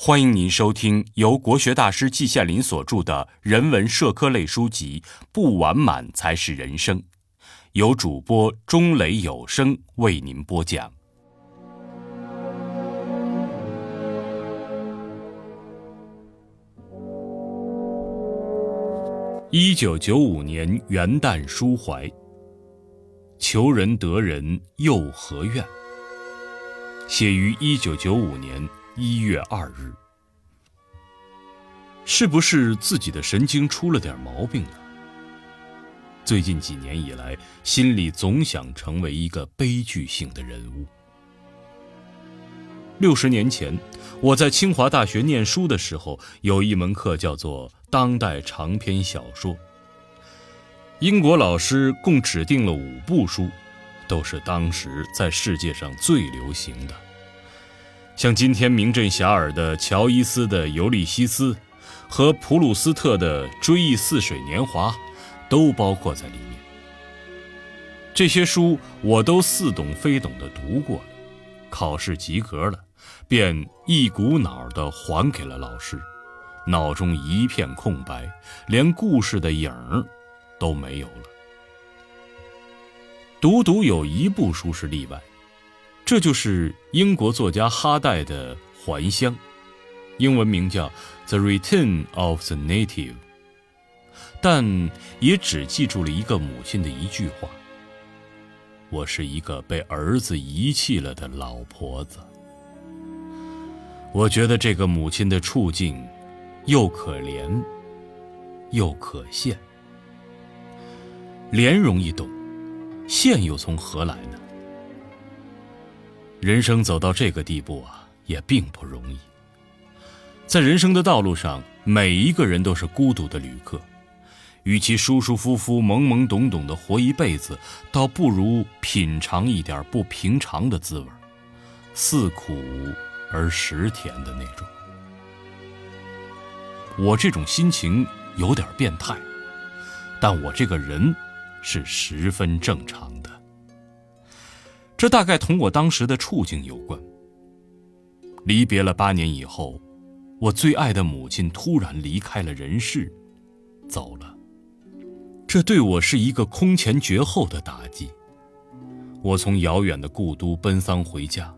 欢迎您收听由国学大师季羡林所著的人文社科类书籍《不完满才是人生》，由主播钟雷有声为您播讲。一九九五年元旦抒怀，求人得人又何怨？写于一九九五年。一月二日，是不是自己的神经出了点毛病呢？最近几年以来，心里总想成为一个悲剧性的人物。六十年前，我在清华大学念书的时候，有一门课叫做当代长篇小说。英国老师共指定了五部书，都是当时在世界上最流行的。像今天名震遐迩的乔伊斯的《尤利西斯》，和普鲁斯特的《追忆似水年华》，都包括在里面。这些书我都似懂非懂地读过了，考试及格了，便一股脑地还给了老师，脑中一片空白，连故事的影儿都没有了。独独有一部书是例外。这就是英国作家哈代的《还乡》，英文名叫《The Return of the Native》，但也只记住了一个母亲的一句话：“我是一个被儿子遗弃了的老婆子。”我觉得这个母亲的处境，又可怜，又可羡。怜容易懂，羡又从何来呢？人生走到这个地步啊，也并不容易。在人生的道路上，每一个人都是孤独的旅客，与其舒舒服服、懵懵懂懂的活一辈子，倒不如品尝一点不平常的滋味，似苦而实甜的那种。我这种心情有点变态，但我这个人是十分正常的。这大概同我当时的处境有关。离别了八年以后，我最爱的母亲突然离开了人世，走了。这对我是一个空前绝后的打击。我从遥远的故都奔丧回家，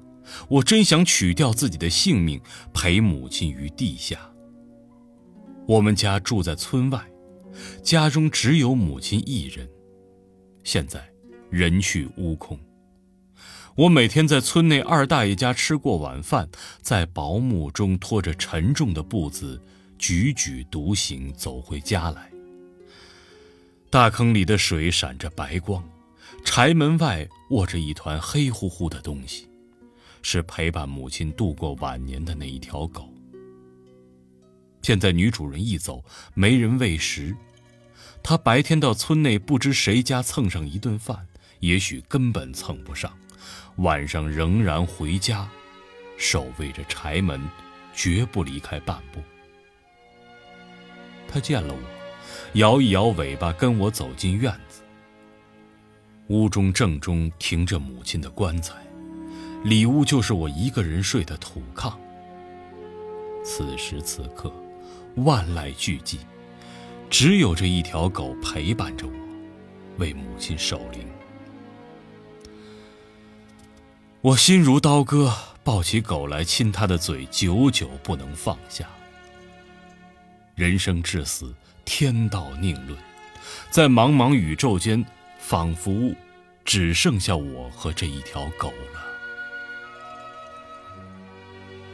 我真想取掉自己的性命，陪母亲于地下。我们家住在村外，家中只有母亲一人，现在人去屋空。我每天在村内二大爷家吃过晚饭，在薄暮中拖着沉重的步子，踽踽独行走回家来。大坑里的水闪着白光，柴门外卧着一团黑乎乎的东西，是陪伴母亲度过晚年的那一条狗。现在女主人一走，没人喂食，她白天到村内不知谁家蹭上一顿饭，也许根本蹭不上。晚上仍然回家，守卫着柴门，绝不离开半步。他见了我，摇一摇尾巴，跟我走进院子。屋中正中停着母亲的棺材，里屋就是我一个人睡的土炕。此时此刻，万籁俱寂，只有这一条狗陪伴着我，为母亲守灵。我心如刀割，抱起狗来亲它的嘴，久久不能放下。人生至死，天道宁论，在茫茫宇宙间，仿佛只剩下我和这一条狗了。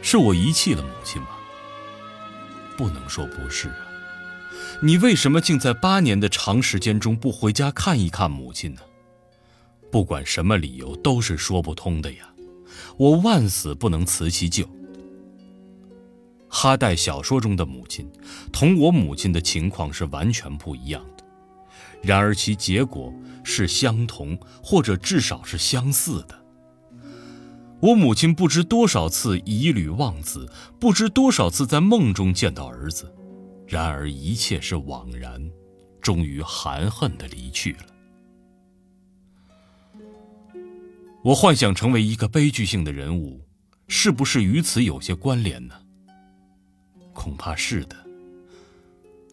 是我遗弃了母亲吗？不能说不是啊。你为什么竟在八年的长时间中不回家看一看母亲呢？不管什么理由，都是说不通的呀！我万死不能辞其咎。哈代小说中的母亲，同我母亲的情况是完全不一样的，然而其结果是相同，或者至少是相似的。我母亲不知多少次以履望子，不知多少次在梦中见到儿子，然而一切是枉然，终于含恨地离去了。我幻想成为一个悲剧性的人物，是不是与此有些关联呢？恐怕是的。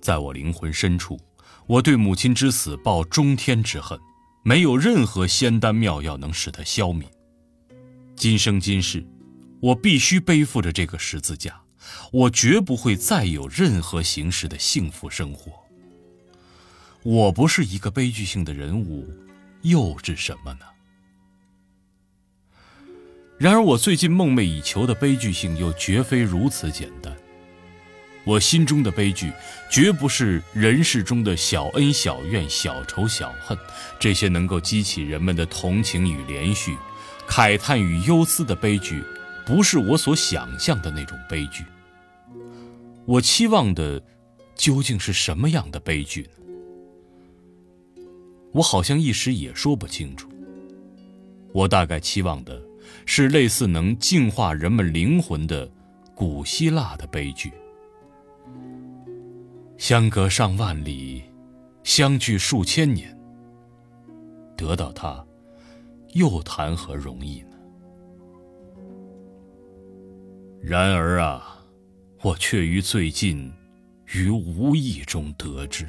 在我灵魂深处，我对母亲之死抱中天之恨，没有任何仙丹妙药能使它消泯。今生今世，我必须背负着这个十字架，我绝不会再有任何形式的幸福生活。我不是一个悲剧性的人物，又是什么呢？然而，我最近梦寐以求的悲剧性又绝非如此简单。我心中的悲剧，绝不是人世中的小恩小怨、小仇小恨，这些能够激起人们的同情与怜恤、慨叹与忧思的悲剧，不是我所想象的那种悲剧。我期望的，究竟是什么样的悲剧呢？我好像一时也说不清楚。我大概期望的。是类似能净化人们灵魂的古希腊的悲剧。相隔上万里，相距数千年，得到它，又谈何容易呢？然而啊，我却于最近，于无意中得知，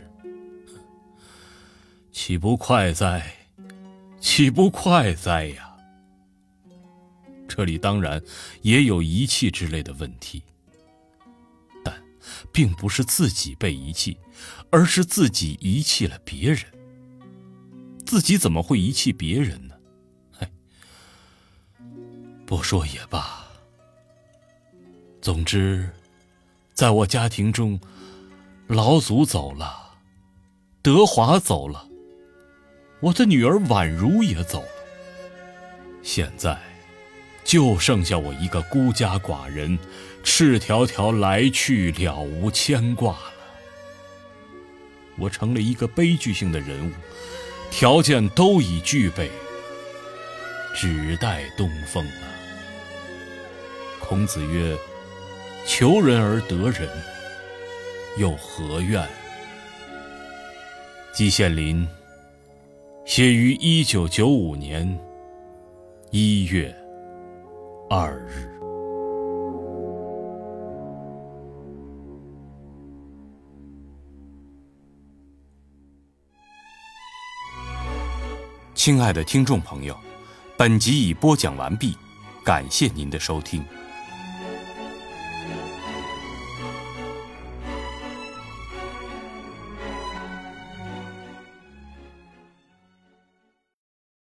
岂不快哉？岂不快哉呀！这里当然也有遗弃之类的问题，但并不是自己被遗弃，而是自己遗弃了别人。自己怎么会遗弃别人呢？嘿，不说也罢。总之，在我家庭中，老祖走了，德华走了，我的女儿宛如也走了。现在。就剩下我一个孤家寡人，赤条条来去了无牵挂了。我成了一个悲剧性的人物，条件都已具备，只待东风了。孔子曰：“求人而得人，又何怨？”季羡林，写于一九九五年一月。二日，亲爱的听众朋友，本集已播讲完毕，感谢您的收听。